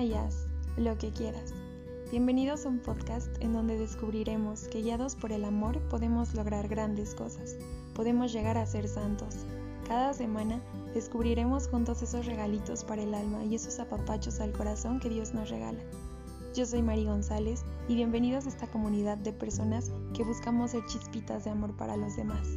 Y haz lo que quieras. Bienvenidos a un podcast en donde descubriremos que guiados por el amor podemos lograr grandes cosas, podemos llegar a ser santos. Cada semana descubriremos juntos esos regalitos para el alma y esos apapachos al corazón que Dios nos regala. Yo soy Mari González y bienvenidos a esta comunidad de personas que buscamos ser chispitas de amor para los demás.